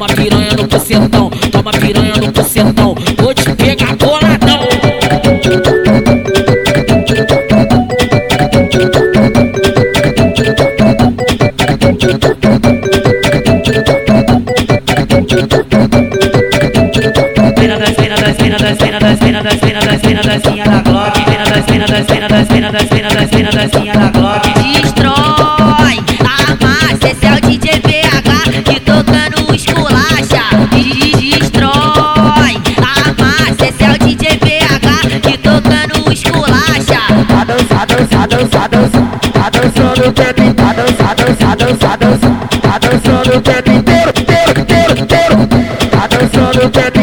Toma piranha no bucetão. Toma piranha no bucetão. Vou te pegar boladão. Pena das pena das pena das pena das pena das pena das pena das pinha da Glock. Pena das pena das pena das pena das pena das pena das pinha da Glock. Destrói dança, dança, dança, tá dançando o tempo inteiro, tá dança, dança, dança, dança, tá dançando o tempo inteiro, inteiro, inteiro, inteiro, tá dançando o tempo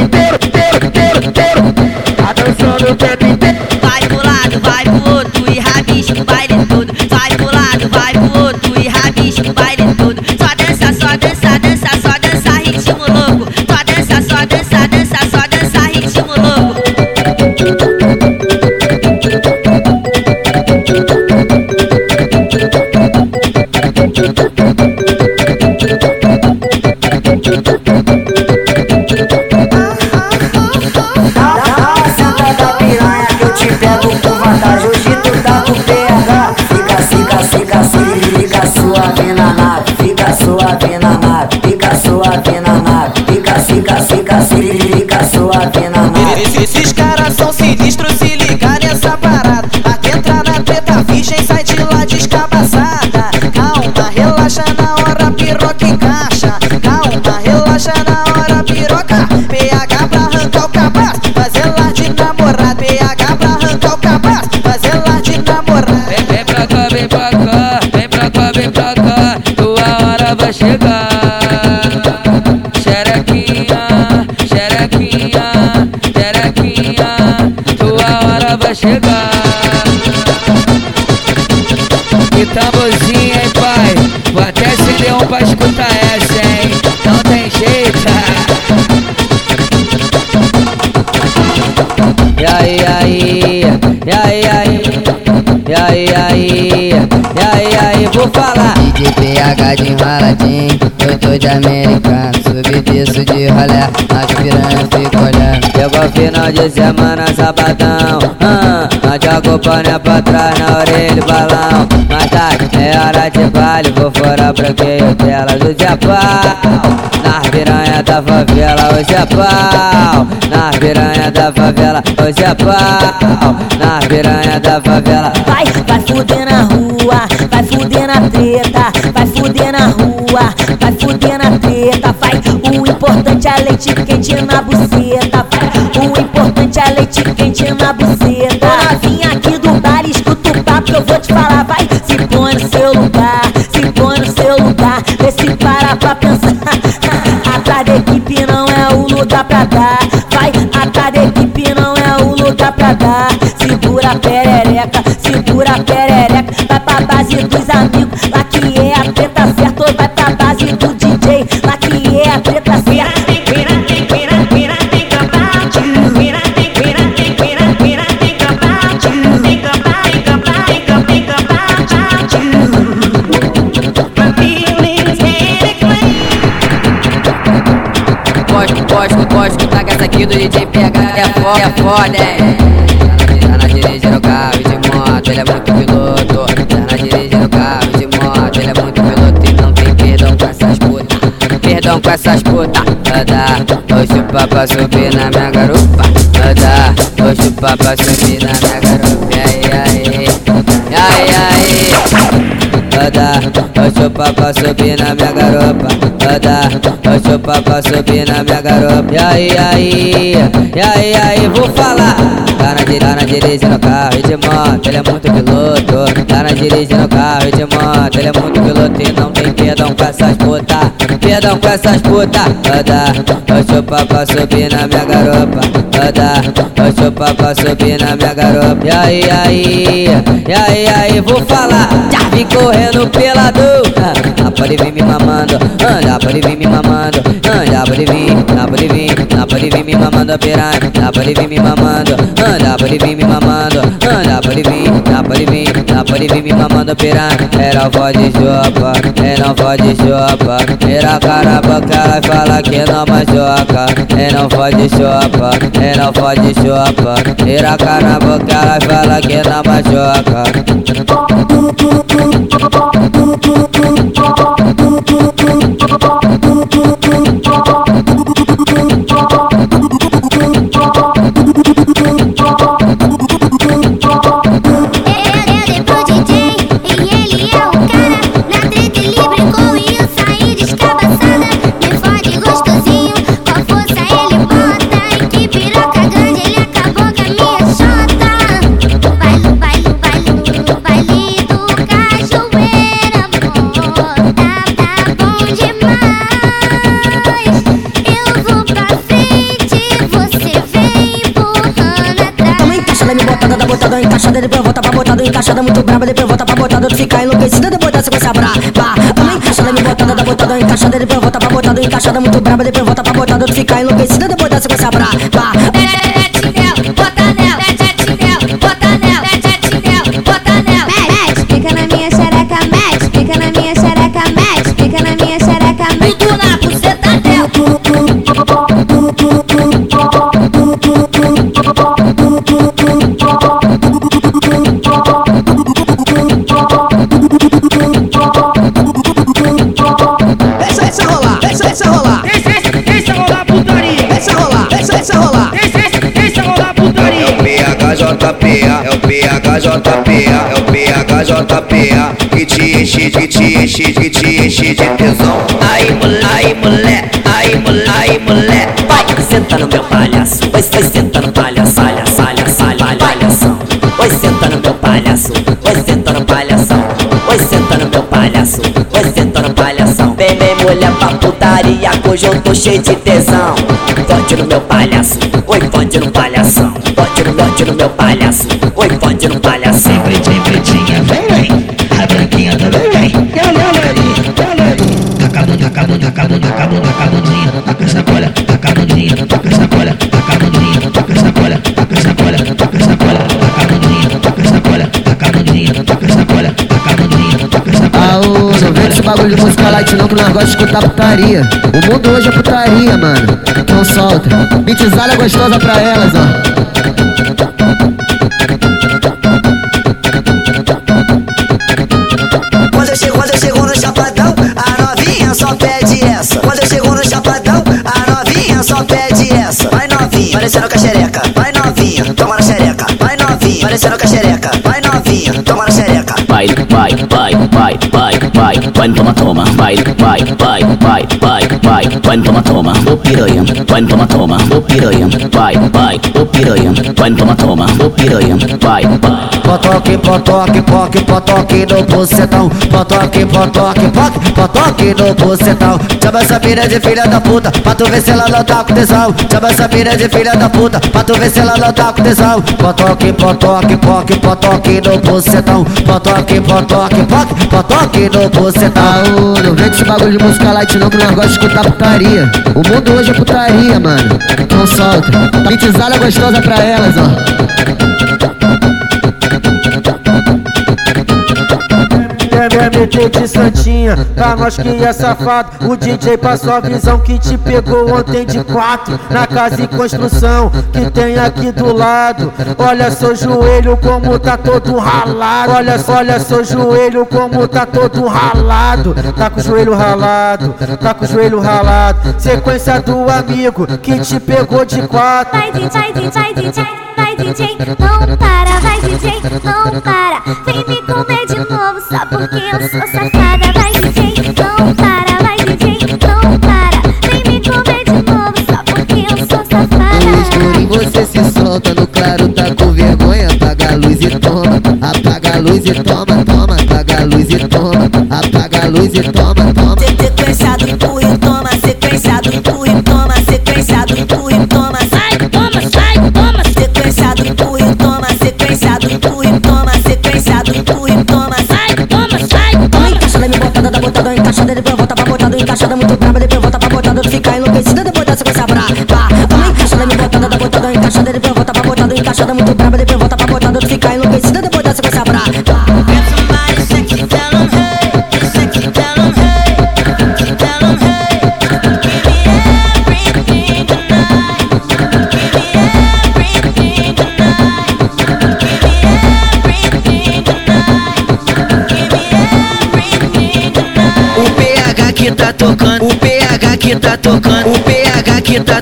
Fica, fica, fica, fica suave na. Esses, esses caras são sinistros, se ligar nessa parada. Aqui entra na treta virgem, sai de lá descabaçada. Calma, relaxa na hora, piroca encaixa. Calma, relaxa na hora, piroca. PH pra arrancar o cabaço, fazer lá de namorado. PH pra arrancar o cabaço, fazer lá de namorado. Vem, vem pra cá, vem pra cá, vem pra cá, vem pra cá, tua hora vai chegar. Um pra escutar essa, hein? Não tem jeito. E aí, aí, e aí, aí, e aí, aí, e aí, aí, vou falar. DJ PH de enroladinho, eu tô de americano. Subi desço de rolé, as piranhas ficam olhando Chegou final de semana, sabadão. Ah, Nós joga o pané pra trás na orelha e balão. Mas tá, é hora de baile, vou fora pra que eu dela do Zé Pau Nas piranha da favela, hoje é pau Nas piranha da favela, hoje é pau Nas piranha da favela Vai, vai fuder na rua, vai fuder na treta, vai fuder na rua, vai fuder na treta, vai. O importante é leite quente na buceta, vai. O importante é leite quente na buceta. Novinha aqui do bar, escuta o papo eu vou te falar, vai. Se põe no seu lugar, se põe no seu lugar, vê se para pra pensar. Atrás da equipe não é o lugar pra dar, vai. Atrás da equipe não é o lugar pra dar. Segura a perereca, segura a perereca, vai pra base dos amigos, lá que é a treta aqui do DJ PH É foda, é foda, é Tá na dirigindo carro de moto, ele é muito piloto. Tá na dirigindo carro de moto, ele é muito piloto. E não tem perdão com essas putas Perdão com essas putas Anda, vou chupar pra subir na minha garupa. Anda, vou chupar pra subir na minha garupa. E aí, aí, e aí, Anda, vou chupar pra subir na minha garupa Anda, vou chupar pra subir na minha garupa E aí, aí, e aí, aí, vou falar. Tá na, tá dirigindo carro e de moto, ele é muito piloto. Tá na dirigindo carro e de moto, ele é muito piloto. E não tem perdão com essas putas Perdão com essas putas Anda, vou chupar pra subir na minha garupa Anda, vou chupar pra subir na minha garupa E aí, aí, e aí, aí, vou falar. Vim correndo pelador Ah, pode vir me mamando. Anda, pode vir me mamando. Anda, pode vir, dá pode vir Dá pode vir me mamando piranha. Dá pode vir me mamando. Anda, pode vir me mamando. Anda, pode vir, dá pode vir pode pode vir me mamando piranha. Era voz de chopa, é não pode chopa. Mira cara boca, ela fala que não machuca. É não pode chopa, é não pode chopa. Mira cara boca, ela fala que não machuca. Encaixada muito braba, depois volta pra botada, tu fica enlouquecida, depois da sequência encaixada, me botada da botada, encaixada, depois volta pra botada, encaixada muito braba, depois volta pra botada, fica enlouquecida, depois da sequência. PHJPA, é o PHJPA que te enche, que te enche, que te enche de tesão. Aí mulher, aí mulher, aí mulher, aí mulher. Vai, senta no meu palhaço, vai, senta no palhaço, palhaço, palhaço, palhaço, palhação. Vai senta no meu palhaço, vai senta no palhação. Vai senta no meu palhaço, vai senta no palhação. Vem, vem mulher pra putaria, hoje eu tô cheio de tesão. Fode no meu palhaço, oi, fode no palhação. Fode no, fode no meu palhaço, oi, fode no palhação. Pretinha, pretinha, vem, vem. A branquinha também vem. Taca a bunda, taca a bunda, taca a bunda, taca a bundinha. Essa bolha, taca a bagulho de música light não que nós gostamos de escutar putaria O mundo hoje é putaria, mano Então solta Bitizada gostosa pra elas, ó Quando eu chego, quando eu chego no chapadão, a novinha só pede essa. Quando eu chego no chapadão, a novinha só pede essa. Vai novinha, parecendo com a xereca. Vai novinha, toma na xereca. Vai novinha, parecendo com a xereca. Vai novinha, toma na xereca. Vai, vai, vai, vai, vai, vai, vai, toma, toma, vai, vai, vai, vai, vai, vai, vai, toma, toma, ô piranha, vai, toma, toma, ô piranha, vai, vai, ô piranha, vai, toma, toma, ô piranha, vai, vai. Potoque, potoque, poque, potoque no bucetão. Potoque, potoque, poque, potoque no bucetão. Chama essa mina de filha da puta Pra tu ver se ela não tá com tesão. Chama essa mina de filha da puta Pra tu ver se ela não tá com tesão. Potoque, potoque, poque, potoque no bucetão. Potoque, potoque, poque, potoque no bucetão não vem com esse bagulho de música light não que nós gostamos de escutar putaria. O mundo hoje é putaria, mano. Então solta. Bitizada gostosa pra elas, ó Meter de santinha, pra nós que é safado. O DJ passou a visão que te pegou ontem de quatro Na casa em construção, que tem aqui do lado. Olha seu joelho como tá todo ralado. Olha, olha seu joelho como tá todo ralado. Tá com o joelho ralado, tá com o joelho ralado. Sequência do amigo que te pegou de quatro. Vai DJ, DJ, DJ, vai DJ, não para, vai DJ, não para. Vem me comer de novo, só porque eu sou safada. Vai DJ, não para, vai DJ, não para. Vem me comer de novo, só porque eu sou No escuro safada. você se solta, no claro tá com vergonha Apaga a luz e toma, apaga a luz e toma, toma Apaga a luz e toma, apaga a luz e toma, toma encaixando, ele volta pra botando, encaixada muito braba ele volta pra botando, tu fica enlouquecida depois dessa coisa pra. Everybody O PH que tá tocando, o PH que tá tocando, o PH periquita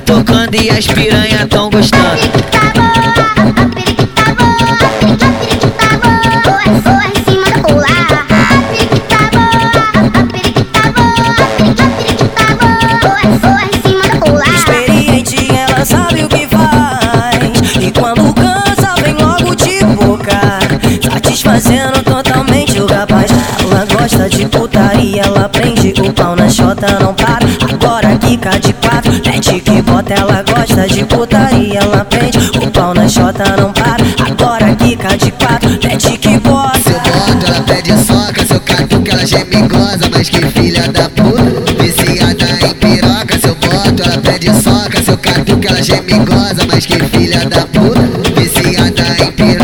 boa, é só em cima da pula. Experiente, ela sabe o que faz. E quando cansa, vem logo de boca. Satisfazendo totalmente o rapaz. Ela gosta de putaria, ela prende o pau na chota, não gosta de putaria, ela prende o pau na chota, não para. Agora quica de quatro, mete que bota. Seu boto, ela pede soca, seu catuca, ela geme goza, mas que filha da puta, viciada em piroca, seu boto, ela pede soca, seu catuca, ela geme goza, mas que filha da puta, viciada em piroca.